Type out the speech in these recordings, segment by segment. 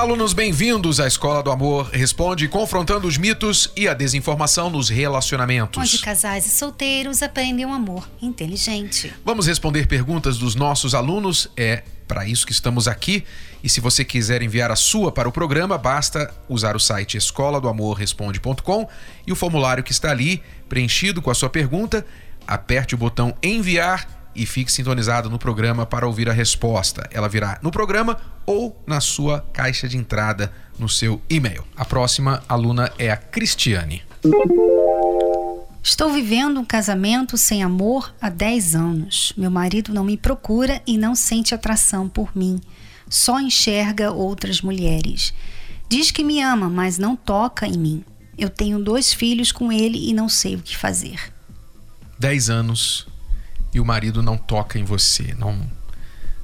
Olá, alunos, bem-vindos à Escola do Amor Responde, confrontando os mitos e a desinformação nos relacionamentos. Onde casais e solteiros aprendem um amor inteligente. Vamos responder perguntas dos nossos alunos, é para isso que estamos aqui. E se você quiser enviar a sua para o programa, basta usar o site escola do amor responde.com e o formulário que está ali, preenchido com a sua pergunta, aperte o botão enviar e fique sintonizado no programa para ouvir a resposta. Ela virá no programa ou na sua caixa de entrada no seu e-mail. A próxima aluna é a Cristiane. Estou vivendo um casamento sem amor há 10 anos. Meu marido não me procura e não sente atração por mim. Só enxerga outras mulheres. Diz que me ama, mas não toca em mim. Eu tenho dois filhos com ele e não sei o que fazer. 10 anos e o marido não toca em você, não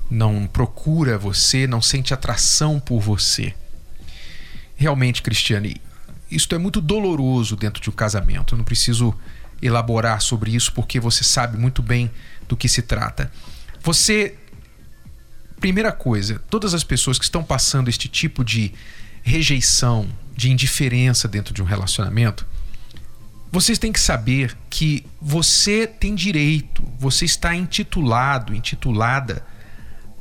não procura você, não sente atração por você. Realmente, Cristiane, isto é muito doloroso dentro de um casamento. Eu não preciso elaborar sobre isso porque você sabe muito bem do que se trata. Você primeira coisa, todas as pessoas que estão passando este tipo de rejeição, de indiferença dentro de um relacionamento, vocês têm que saber que você tem direito, você está intitulado, intitulada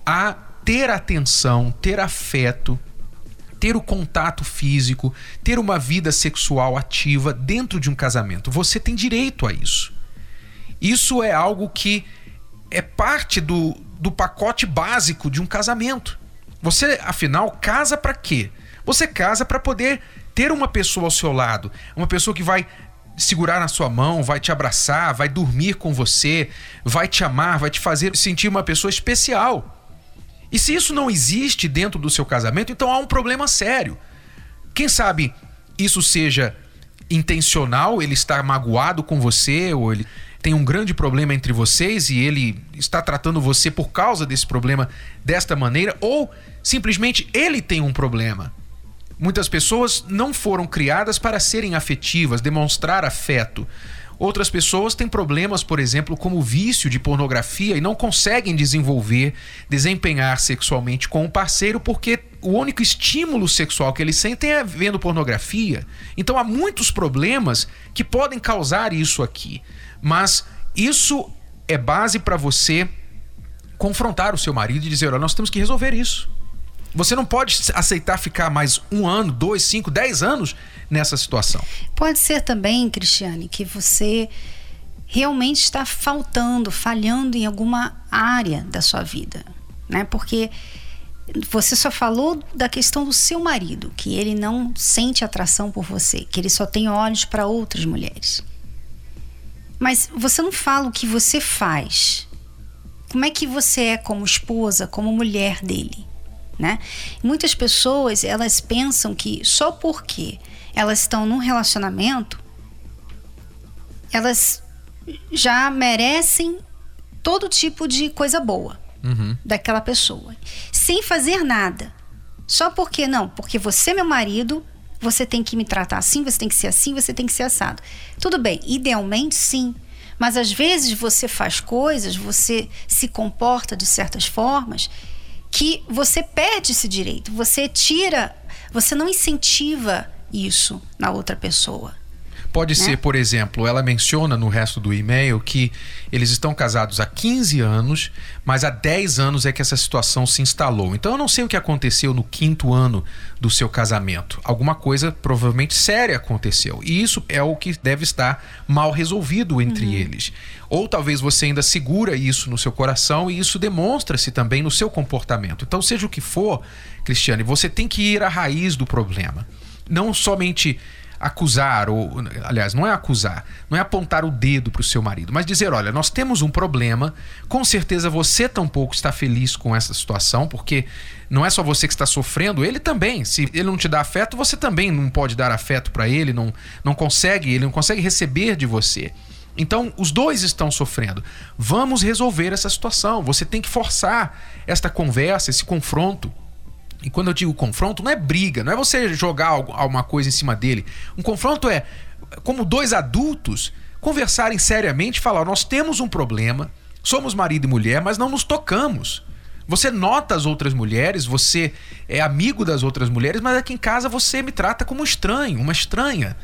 a ter atenção, ter afeto, ter o contato físico, ter uma vida sexual ativa dentro de um casamento. Você tem direito a isso. Isso é algo que é parte do, do pacote básico de um casamento. Você, afinal, casa para quê? Você casa para poder ter uma pessoa ao seu lado, uma pessoa que vai segurar na sua mão, vai te abraçar, vai dormir com você, vai te amar, vai te fazer sentir uma pessoa especial. E se isso não existe dentro do seu casamento, então há um problema sério. Quem sabe isso seja intencional, ele está magoado com você, ou ele tem um grande problema entre vocês e ele está tratando você por causa desse problema desta maneira, ou simplesmente ele tem um problema. Muitas pessoas não foram criadas para serem afetivas, demonstrar afeto. Outras pessoas têm problemas, por exemplo, como o vício de pornografia e não conseguem desenvolver, desempenhar sexualmente com o parceiro porque o único estímulo sexual que eles sentem é vendo pornografia. Então há muitos problemas que podem causar isso aqui. Mas isso é base para você confrontar o seu marido e dizer: olha, nós temos que resolver isso. Você não pode aceitar ficar mais um ano, dois, cinco, dez anos nessa situação. Pode ser também, Cristiane, que você realmente está faltando, falhando em alguma área da sua vida, né? Porque você só falou da questão do seu marido, que ele não sente atração por você, que ele só tem olhos para outras mulheres. Mas você não fala o que você faz. Como é que você é como esposa, como mulher dele? Né? Muitas pessoas elas pensam que só porque elas estão num relacionamento elas já merecem todo tipo de coisa boa uhum. daquela pessoa, sem fazer nada. Só porque não, porque você é meu marido, você tem que me tratar assim, você tem que ser assim, você tem que ser assado. Tudo bem, idealmente sim. Mas às vezes você faz coisas, você se comporta de certas formas que você perde esse direito, você tira, você não incentiva isso na outra pessoa. Pode né? ser, por exemplo, ela menciona no resto do e-mail que eles estão casados há 15 anos, mas há 10 anos é que essa situação se instalou. Então eu não sei o que aconteceu no quinto ano do seu casamento. Alguma coisa provavelmente séria aconteceu. E isso é o que deve estar mal resolvido entre uhum. eles. Ou talvez você ainda segura isso no seu coração e isso demonstra-se também no seu comportamento. Então, seja o que for, Cristiane, você tem que ir à raiz do problema. Não somente acusar, ou aliás, não é acusar, não é apontar o dedo para o seu marido, mas dizer: olha, nós temos um problema, com certeza você tampouco está feliz com essa situação, porque não é só você que está sofrendo, ele também. Se ele não te dá afeto, você também não pode dar afeto para ele, não, não consegue, ele não consegue receber de você. Então, os dois estão sofrendo. Vamos resolver essa situação. Você tem que forçar esta conversa, esse confronto. E quando eu digo confronto, não é briga, não é você jogar alguma coisa em cima dele. Um confronto é como dois adultos conversarem seriamente e falar: nós temos um problema, somos marido e mulher, mas não nos tocamos. Você nota as outras mulheres, você é amigo das outras mulheres, mas aqui em casa você me trata como um estranho, uma estranha.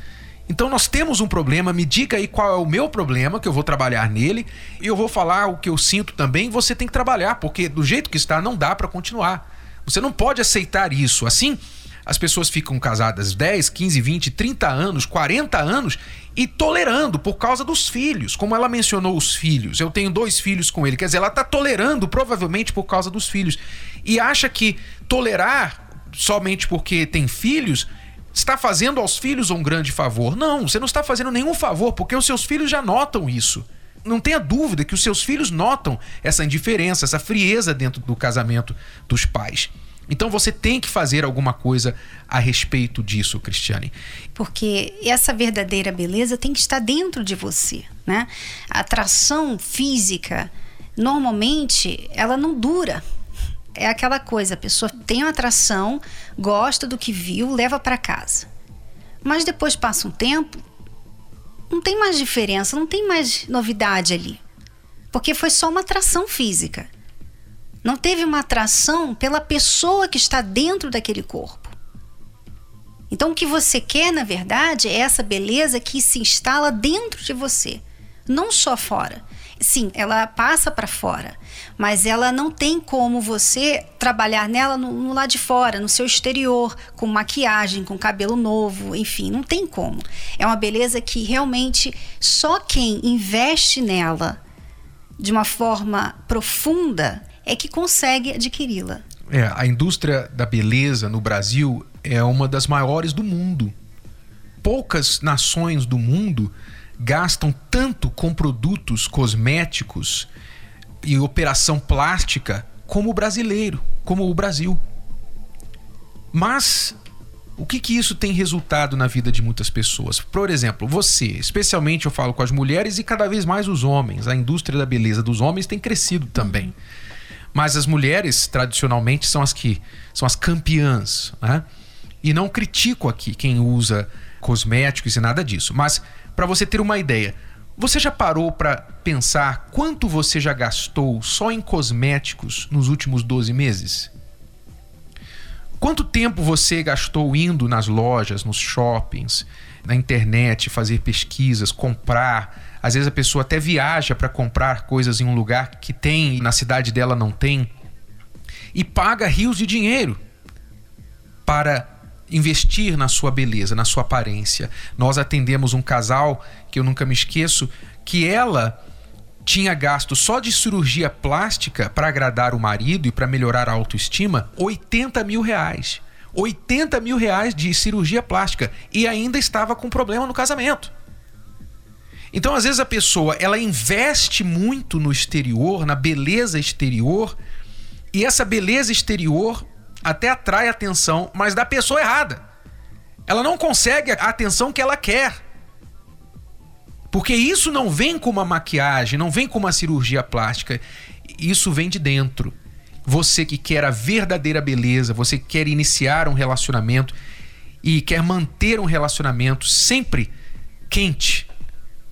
Então nós temos um problema, me diga aí qual é o meu problema, que eu vou trabalhar nele, e eu vou falar o que eu sinto também, você tem que trabalhar, porque do jeito que está não dá para continuar. Você não pode aceitar isso. Assim, as pessoas ficam casadas 10, 15, 20, 30 anos, 40 anos e tolerando por causa dos filhos. Como ela mencionou os filhos, eu tenho dois filhos com ele, quer dizer, ela está tolerando provavelmente por causa dos filhos e acha que tolerar somente porque tem filhos está fazendo aos filhos um grande favor. Não, você não está fazendo nenhum favor porque os seus filhos já notam isso. Não tenha dúvida que os seus filhos notam essa indiferença, essa frieza dentro do casamento dos pais. Então você tem que fazer alguma coisa a respeito disso, Cristiane. Porque essa verdadeira beleza tem que estar dentro de você, né? A atração física, normalmente, ela não dura. É aquela coisa, a pessoa tem uma atração, gosta do que viu, leva para casa. Mas depois passa um tempo, não tem mais diferença, não tem mais novidade ali. Porque foi só uma atração física. Não teve uma atração pela pessoa que está dentro daquele corpo. Então, o que você quer, na verdade, é essa beleza que se instala dentro de você, não só fora. Sim, ela passa para fora, mas ela não tem como você trabalhar nela no, no lado de fora, no seu exterior, com maquiagem, com cabelo novo, enfim, não tem como. É uma beleza que realmente só quem investe nela de uma forma profunda é que consegue adquiri-la. É, a indústria da beleza no Brasil é uma das maiores do mundo. Poucas nações do mundo gastam tanto com produtos cosméticos e operação plástica como o brasileiro, como o Brasil. Mas o que, que isso tem resultado na vida de muitas pessoas? Por exemplo, você, especialmente eu falo com as mulheres e cada vez mais os homens. A indústria da beleza dos homens tem crescido também. Mas as mulheres, tradicionalmente, são as que são as campeãs. Né? E não critico aqui quem usa cosméticos e nada disso. Mas, para você ter uma ideia, você já parou para pensar quanto você já gastou só em cosméticos nos últimos 12 meses? Quanto tempo você gastou indo nas lojas, nos shoppings, na internet, fazer pesquisas, comprar? Às vezes a pessoa até viaja para comprar coisas em um lugar que tem e na cidade dela não tem. E paga rios de dinheiro para investir na sua beleza, na sua aparência. Nós atendemos um casal que eu nunca me esqueço, que ela tinha gasto só de cirurgia plástica para agradar o marido e para melhorar a autoestima 80 mil reais. 80 mil reais de cirurgia plástica e ainda estava com problema no casamento. Então, às vezes a pessoa, ela investe muito no exterior, na beleza exterior, e essa beleza exterior até atrai atenção, mas da pessoa errada. Ela não consegue a atenção que ela quer. Porque isso não vem com uma maquiagem, não vem com uma cirurgia plástica. Isso vem de dentro. Você que quer a verdadeira beleza, você que quer iniciar um relacionamento e quer manter um relacionamento sempre quente,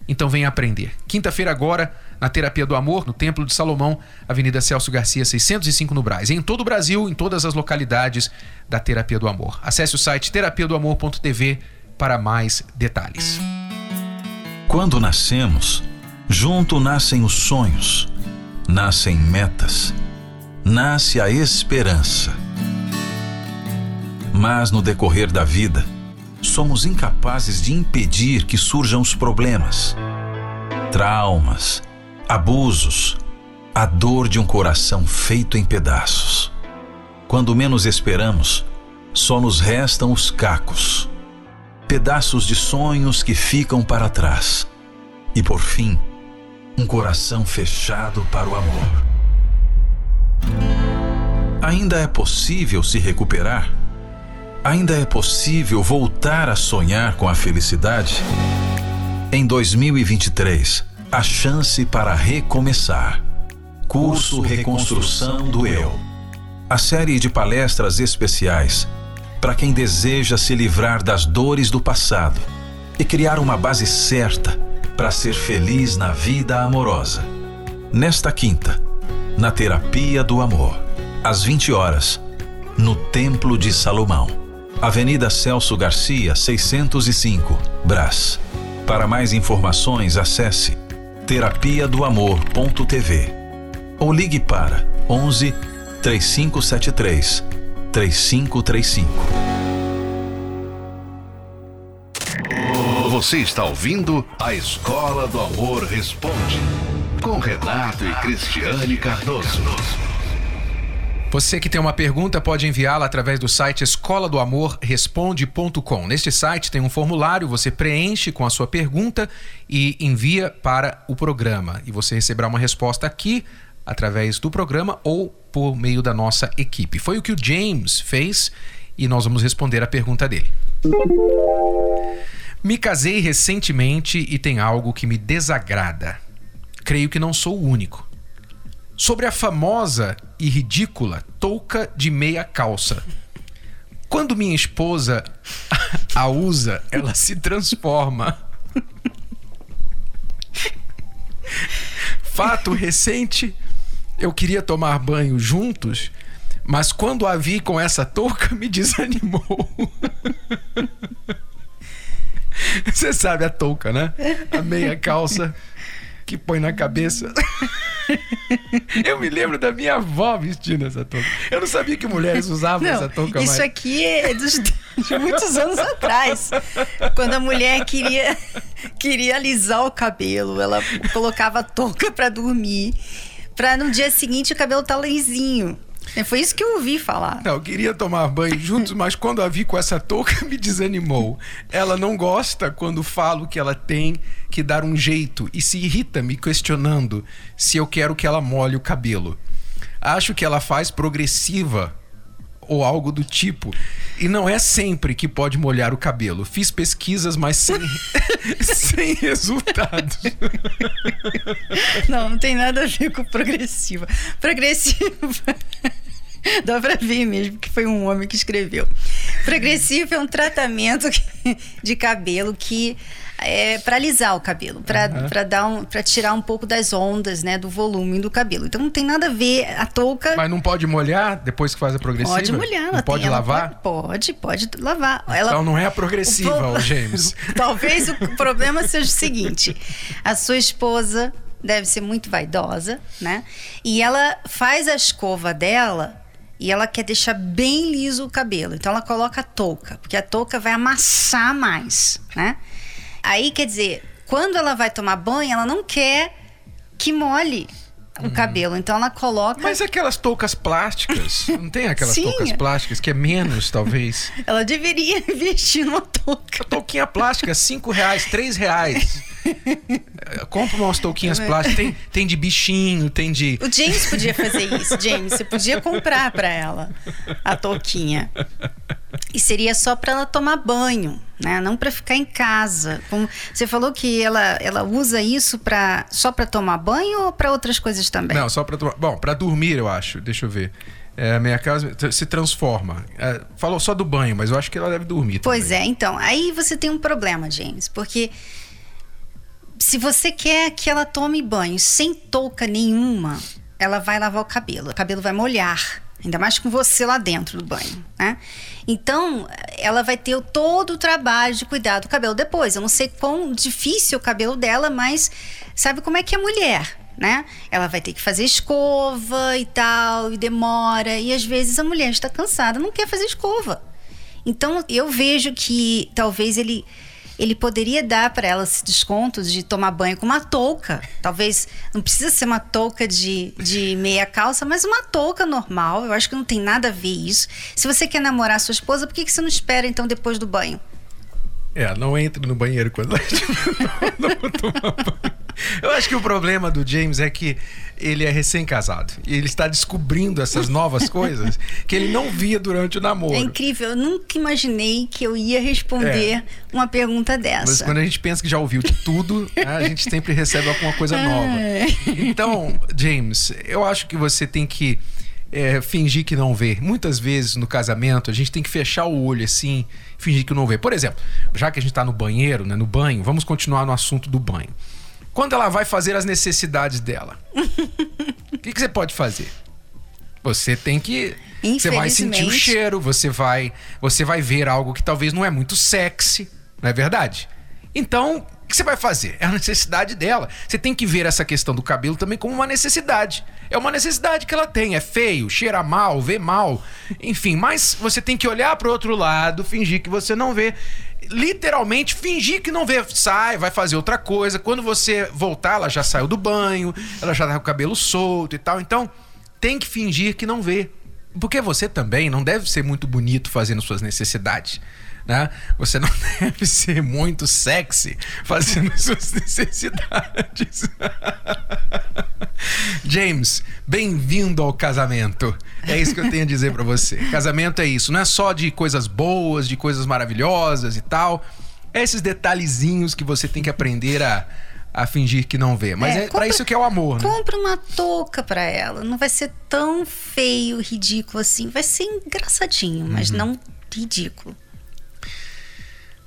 então venha aprender. Quinta-feira agora, na Terapia do Amor, no Templo de Salomão, Avenida Celso Garcia, 605 no Braz. Em todo o Brasil, em todas as localidades da Terapia do Amor. Acesse o site terapiadoamor.tv para mais detalhes. Quando nascemos, junto nascem os sonhos, nascem metas, nasce a esperança. Mas no decorrer da vida, somos incapazes de impedir que surjam os problemas, traumas, abusos, a dor de um coração feito em pedaços. Quando menos esperamos, só nos restam os cacos, pedaços de sonhos que ficam para trás. E por fim, um coração fechado para o amor. Ainda é possível se recuperar? Ainda é possível voltar a sonhar com a felicidade? Em 2023, a chance para recomeçar. Curso Reconstrução do Eu. a série de palestras especiais para quem deseja se livrar das dores do passado e criar uma base certa para ser feliz na vida amorosa. Nesta quinta, na Terapia do Amor, às 20 horas, no Templo de Salomão, Avenida Celso Garcia, 605, Brás. Para mais informações, acesse terapia do amor.tv ou ligue para 11 3573 3535. Você está ouvindo a Escola do Amor Responde com Renato e Cristiane Cardoso. Você que tem uma pergunta pode enviá-la através do site escola do amor responde.com. Neste site tem um formulário, você preenche com a sua pergunta e envia para o programa. E você receberá uma resposta aqui através do programa ou por meio da nossa equipe. Foi o que o James fez e nós vamos responder a pergunta dele. Me casei recentemente e tem algo que me desagrada. Creio que não sou o único sobre a famosa e ridícula touca de meia calça. Quando minha esposa a usa, ela se transforma. Fato recente, eu queria tomar banho juntos, mas quando a vi com essa touca, me desanimou. Você sabe a touca, né? A meia calça que põe na cabeça. Eu me lembro da minha avó vestindo essa touca. Eu não sabia que mulheres usavam Não, essa touca Isso mais. aqui é dos- de muitos anos atrás. Quando a mulher queria, queria alisar o cabelo, ela colocava a touca pra dormir. Pra no dia seguinte o cabelo tá lisinho. É, Foi isso que eu ouvi falar. Não, eu queria tomar banho juntos, mas quando a vi com essa touca, me desanimou. Ela não gosta quando falo que ela tem que dar um jeito e se irrita me questionando se eu quero que ela molhe o cabelo. Acho que ela faz progressiva ou algo do tipo. E não é sempre que pode molhar o cabelo. Fiz pesquisas, mas sem, sem resultados. Não, não tem nada a ver com progressiva. Progressiva. Dá pra ver mesmo que foi um homem que escreveu. Progressivo é um tratamento de cabelo que é para alisar o cabelo, para para dar um, para tirar um pouco das ondas, né, do volume do cabelo. Então não tem nada a ver a touca. Mas não pode molhar depois que faz a progressiva? Pode molhar, Não ela pode tem, ela lavar? Pode, pode, pode lavar. Ela, Então não é a progressiva, O pro- James. Talvez o problema seja o seguinte: a sua esposa deve ser muito vaidosa, né? E ela faz a escova dela e ela quer deixar bem liso o cabelo. Então ela coloca a touca, porque a touca vai amassar mais, né? Aí quer dizer, quando ela vai tomar banho, ela não quer que molhe o cabelo. Então ela coloca. Mas aquelas toucas plásticas, não tem aquelas Sim. toucas plásticas que é menos, talvez? Ela deveria investir numa touca. Touquinha plástica, 5 reais, 3 reais. É, Compra umas touquinhas plásticas. Tem, tem de bichinho, tem de. O James podia fazer isso, James. Você podia comprar pra ela a touquinha. E seria só pra ela tomar banho, né? Não pra ficar em casa. Como você falou que ela, ela usa isso para só pra tomar banho ou pra outras coisas também? Não, só pra tomar. Bom, pra dormir, eu acho. Deixa eu ver. É, a minha casa se transforma. É, falou só do banho, mas eu acho que ela deve dormir. Pois também. é, então, aí você tem um problema, James, porque se você quer que ela tome banho sem touca nenhuma, ela vai lavar o cabelo, o cabelo vai molhar, ainda mais com você lá dentro do banho, né? Então, ela vai ter todo o trabalho de cuidar do cabelo depois. Eu não sei quão difícil o cabelo dela, mas sabe como é que é mulher, né? Ela vai ter que fazer escova e tal, e demora, e às vezes a mulher está cansada, não quer fazer escova. Então eu vejo que talvez ele ele poderia dar para ela esse desconto de tomar banho com uma touca. Talvez não precisa ser uma touca de, de meia calça, mas uma touca normal. Eu acho que não tem nada a ver isso. Se você quer namorar sua esposa, por que, que você não espera então depois do banho? É, não entre no banheiro quando ela estiver tomar banho. Eu acho que o problema do James é que ele é recém-casado. E ele está descobrindo essas novas coisas que ele não via durante o namoro. É incrível. Eu nunca imaginei que eu ia responder uma pergunta Mas dessa. quando a gente pensa que já ouviu de tudo, né, a gente sempre recebe alguma coisa nova. É. Então, James, eu acho que você tem que é, fingir que não vê. Muitas vezes no casamento a gente tem que fechar o olho assim, fingir que não vê. Por exemplo, já que a gente está no banheiro, né, no banho, vamos continuar no assunto do banho. Quando ela vai fazer as necessidades dela, o que, que você pode fazer? Você tem que. Você vai sentir o cheiro, você vai, você vai ver algo que talvez não é muito sexy, não é verdade? Então, o que você vai fazer? É a necessidade dela. Você tem que ver essa questão do cabelo também como uma necessidade. É uma necessidade que ela tem. É feio, cheira mal, vê mal. Enfim, mas você tem que olhar para o outro lado, fingir que você não vê. Literalmente fingir que não vê. Sai, vai fazer outra coisa. Quando você voltar, ela já saiu do banho, ela já tá com o cabelo solto e tal. Então tem que fingir que não vê. Porque você também não deve ser muito bonito fazendo suas necessidades. Né? Você não deve ser muito sexy fazendo suas necessidades. James, bem-vindo ao casamento. É isso que eu tenho a dizer para você. Casamento é isso, não é só de coisas boas, de coisas maravilhosas e tal. É esses detalhezinhos que você tem que aprender a a fingir que não vê. Mas é, é para isso que é o amor, né? Compra uma touca para ela. Não vai ser tão feio, ridículo assim. Vai ser engraçadinho, mas uhum. não ridículo.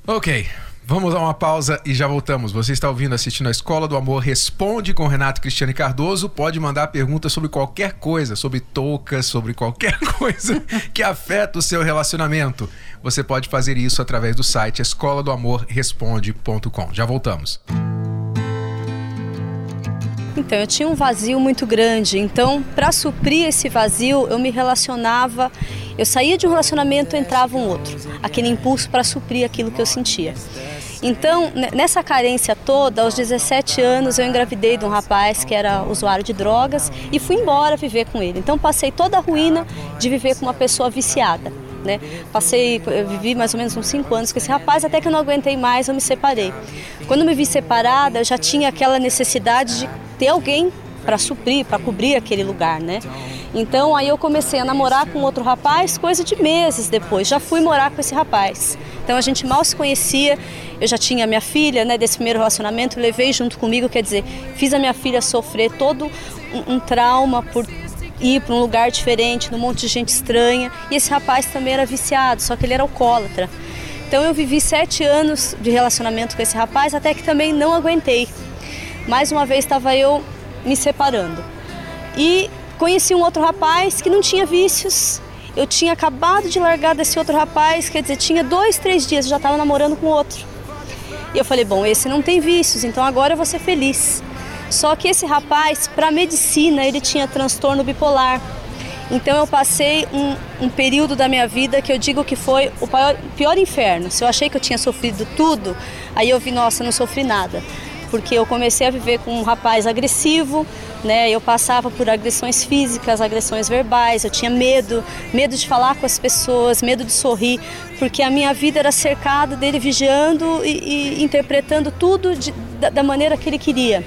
Ok. Vamos dar uma pausa e já voltamos. Você está ouvindo, assistindo a Escola do Amor Responde com Renato Cristiane Cardoso. Pode mandar perguntas sobre qualquer coisa, sobre toucas, sobre qualquer coisa que afeta o seu relacionamento. Você pode fazer isso através do site escola do amor responde.com. Já voltamos. Então, eu tinha um vazio muito grande. Então, para suprir esse vazio, eu me relacionava. Eu saía de um relacionamento, entrava um outro. Aquele impulso para suprir aquilo que eu sentia. Então, nessa carência toda, aos 17 anos, eu engravidei de um rapaz que era usuário de drogas e fui embora viver com ele. Então, passei toda a ruína de viver com uma pessoa viciada. Né? Passei, vivi mais ou menos uns cinco anos com esse rapaz, até que eu não aguentei mais, eu me separei. Quando me vi separada, eu já tinha aquela necessidade de ter alguém para suprir, para cobrir aquele lugar, né? Então aí eu comecei a namorar com outro rapaz, coisa de meses depois, já fui morar com esse rapaz. Então a gente mal se conhecia, eu já tinha minha filha, né, desse primeiro relacionamento, levei junto comigo, quer dizer, fiz a minha filha sofrer todo um, um trauma por ir para um lugar diferente, num monte de gente estranha. E esse rapaz também era viciado, só que ele era alcoólatra. Então eu vivi sete anos de relacionamento com esse rapaz, até que também não aguentei. Mais uma vez estava eu me separando. E conheci um outro rapaz que não tinha vícios. Eu tinha acabado de largar desse outro rapaz, quer dizer, tinha dois, três dias, eu já estava namorando com outro. E eu falei, bom, esse não tem vícios, então agora eu vou ser feliz. Só que esse rapaz, para medicina, ele tinha transtorno bipolar. Então eu passei um, um, período da minha vida que eu digo que foi o pior, pior inferno. Se eu achei que eu tinha sofrido tudo, aí eu vi, nossa, não sofri nada. Porque eu comecei a viver com um rapaz agressivo, né? Eu passava por agressões físicas, agressões verbais, eu tinha medo, medo de falar com as pessoas, medo de sorrir, porque a minha vida era cercada dele vigiando e, e interpretando tudo de, da, da maneira que ele queria.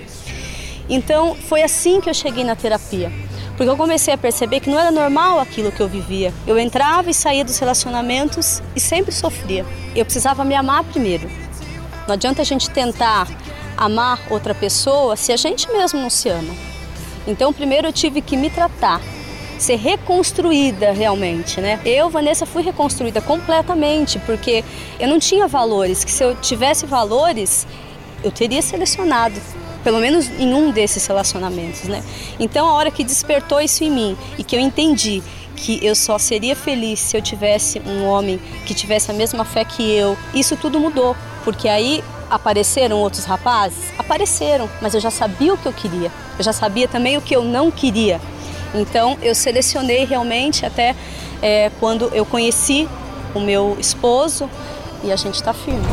Então foi assim que eu cheguei na terapia. Porque eu comecei a perceber que não era normal aquilo que eu vivia. Eu entrava e saía dos relacionamentos e sempre sofria. Eu precisava me amar primeiro. Não adianta a gente tentar amar outra pessoa se a gente mesmo não se ama. Então, primeiro eu tive que me tratar, ser reconstruída realmente, né? Eu, Vanessa, fui reconstruída completamente, porque eu não tinha valores, que se eu tivesse valores, eu teria selecionado pelo menos em um desses relacionamentos, né? Então a hora que despertou isso em mim e que eu entendi que eu só seria feliz se eu tivesse um homem que tivesse a mesma fé que eu, isso tudo mudou, porque aí apareceram outros rapazes, apareceram, mas eu já sabia o que eu queria. Eu já sabia também o que eu não queria. Então eu selecionei realmente até é, quando eu conheci o meu esposo e a gente está firme.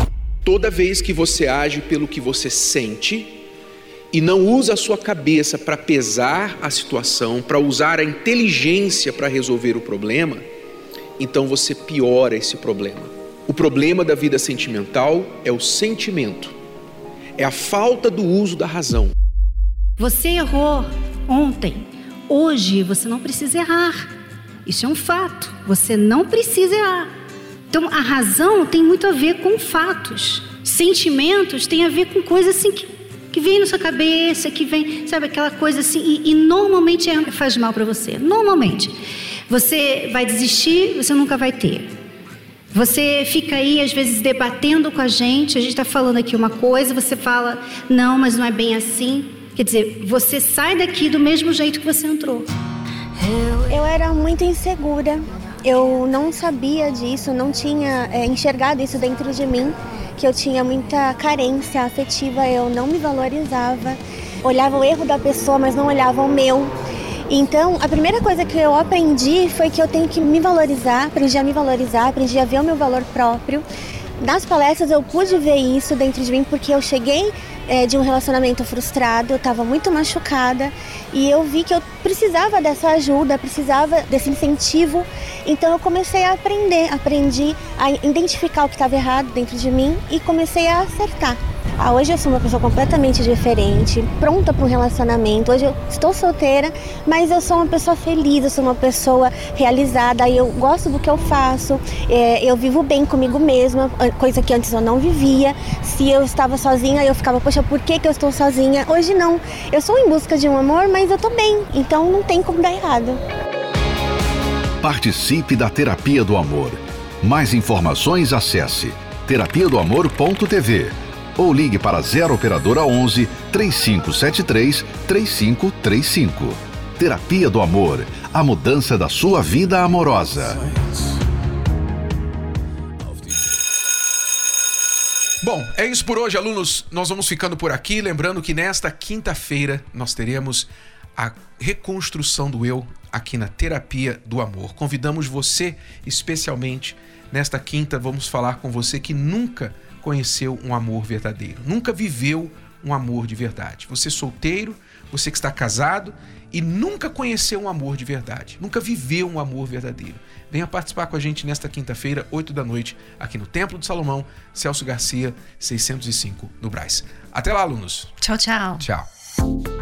Toda vez que você age pelo que você sente, e não usa a sua cabeça para pesar a situação, para usar a inteligência para resolver o problema, então você piora esse problema. O problema da vida sentimental é o sentimento, é a falta do uso da razão. Você errou ontem, hoje você não precisa errar. Isso é um fato, você não precisa errar. Então a razão tem muito a ver com fatos, sentimentos tem a ver com coisas assim que que vem na sua cabeça, que vem, sabe, aquela coisa assim, e, e normalmente é, faz mal para você. Normalmente. Você vai desistir, você nunca vai ter. Você fica aí, às vezes, debatendo com a gente, a gente está falando aqui uma coisa, você fala, não, mas não é bem assim. Quer dizer, você sai daqui do mesmo jeito que você entrou. Eu era muito insegura, eu não sabia disso, não tinha é, enxergado isso dentro de mim, que eu tinha muita carência afetiva, eu não me valorizava, olhava o erro da pessoa, mas não olhava o meu. Então, a primeira coisa que eu aprendi foi que eu tenho que me valorizar, aprendi a me valorizar, aprendi a ver o meu valor próprio. Nas palestras eu pude ver isso dentro de mim porque eu cheguei é, de um relacionamento frustrado, eu estava muito machucada e eu vi que eu precisava dessa ajuda, precisava desse incentivo. Então eu comecei a aprender, aprendi a identificar o que estava errado dentro de mim e comecei a acertar. Ah, hoje eu sou uma pessoa completamente diferente, pronta para um relacionamento. Hoje eu estou solteira, mas eu sou uma pessoa feliz, eu sou uma pessoa realizada, eu gosto do que eu faço, é, eu vivo bem comigo mesma, coisa que antes eu não vivia. Se eu estava sozinha, eu ficava, poxa, por que, que eu estou sozinha? Hoje não. Eu sou em busca de um amor, mas eu estou bem, então não tem como dar errado. Participe da Terapia do Amor. Mais informações acesse terapia do amor.tv ou ligue para 0 operadora 11 3573 3535. Terapia do Amor, a mudança da sua vida amorosa. Bom, é isso por hoje, alunos. Nós vamos ficando por aqui. Lembrando que nesta quinta-feira nós teremos a reconstrução do eu aqui na Terapia do Amor. Convidamos você, especialmente nesta quinta, vamos falar com você que nunca conheceu um amor verdadeiro, nunca viveu um amor de verdade. Você solteiro, você que está casado e nunca conheceu um amor de verdade, nunca viveu um amor verdadeiro. Venha participar com a gente nesta quinta-feira, 8 da noite, aqui no Templo do Salomão, Celso Garcia, 605, no Braz. Até lá, alunos. Tchau, tchau. Tchau.